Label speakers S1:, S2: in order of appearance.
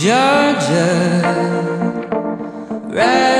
S1: Georgia, wrap